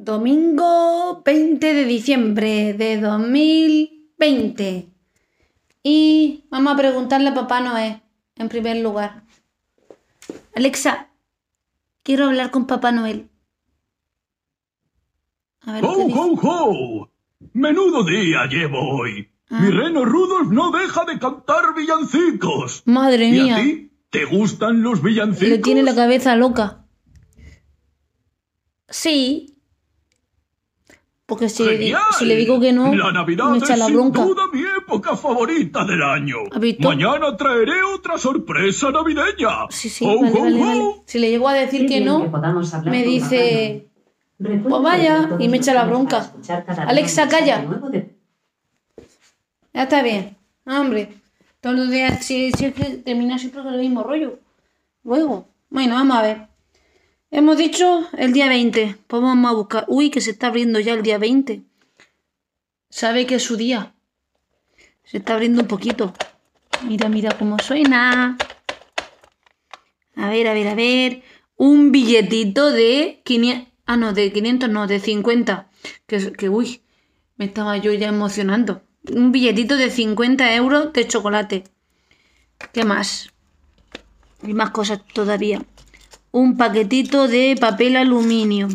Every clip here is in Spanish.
Domingo 20 de diciembre de 2020. Y vamos a preguntarle a Papá Noé, en primer lugar. Alexa, quiero hablar con Papá Noel. A ver, ¿qué ¡Ho, ho, ho! ¡Menudo día llevo hoy! Ah. Mi reno Rudolf no deja de cantar villancicos. Madre ¿Y mía, a ti? ¿Te gustan los villancicos? le tiene la cabeza loca. Sí. Porque si, le digo que no, La Navidad me echa es la sin bronca. duda mi época favorita del año. Mañana traeré otra sorpresa navideña. Sí, sí, ¡Ho, vale, vale. Si le llego a decir que no, me dice, Pues "Pues vaya", y me echa la bronca. Alexa, calla. ya está bien. Ah, Hombre, todos los días, si, si es que termina siempre con el mismo rollo. Luego, bueno, vamos a ver. Hemos dicho el día 20. Pues vamos a buscar. Uy, que se está abriendo ya el día 20. Sabe que es su día. Se está abriendo un poquito. Mira, mira cómo suena. A ver, a ver, a ver. Un billetito de 500. Ah, no, de 500 no, de 50. Que, que uy, me estaba yo ya emocionando. Un billetito de 50 euros de chocolate. ¿Qué más? Y más cosas todavía. Un paquetito de papel aluminio.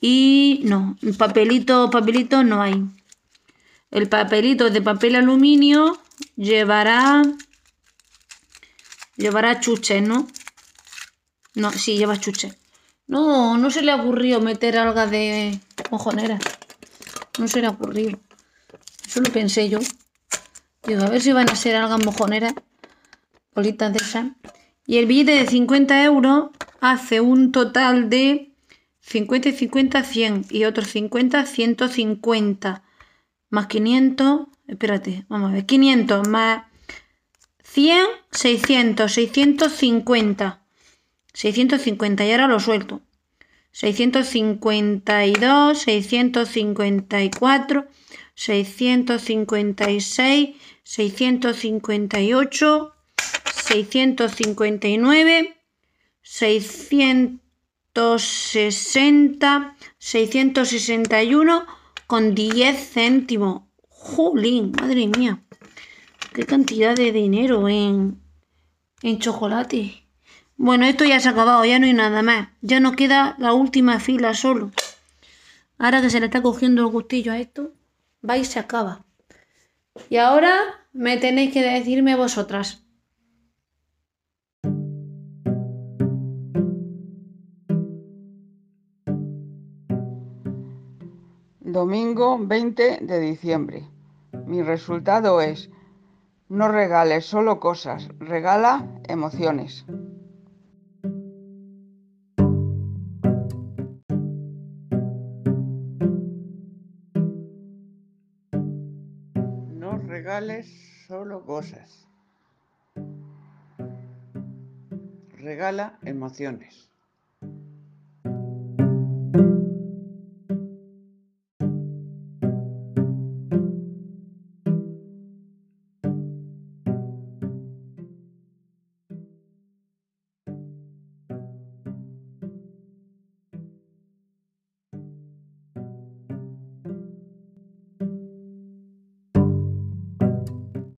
Y no, papelito, papelito no hay. El papelito de papel aluminio llevará. Llevará chuches, ¿no? No, sí, lleva chuches. No, no se le ha ocurrido meter algas de mojonera. No se le ha ocurrido. Eso lo pensé yo. Digo, a ver si van a ser algas mojoneras. Bolitas de esas. Y el billete de 50 euros hace un total de 50 y 50, 100. Y otros 50, 150. Más 500. Espérate, vamos a ver. 500 más 100, 600, 650. 650 y ahora lo suelto. 652, 654, 656, 658, 659, 660, 661 con 10 céntimos. Jolín, madre mía. Qué cantidad de dinero en, en chocolate. Bueno, esto ya se ha acabado, ya no hay nada más. Ya nos queda la última fila solo. Ahora que se le está cogiendo el gustillo a esto, va y se acaba. Y ahora me tenéis que decirme vosotras. Domingo 20 de diciembre. Mi resultado es, no regales solo cosas, regala emociones. No regales solo cosas. Regala emociones.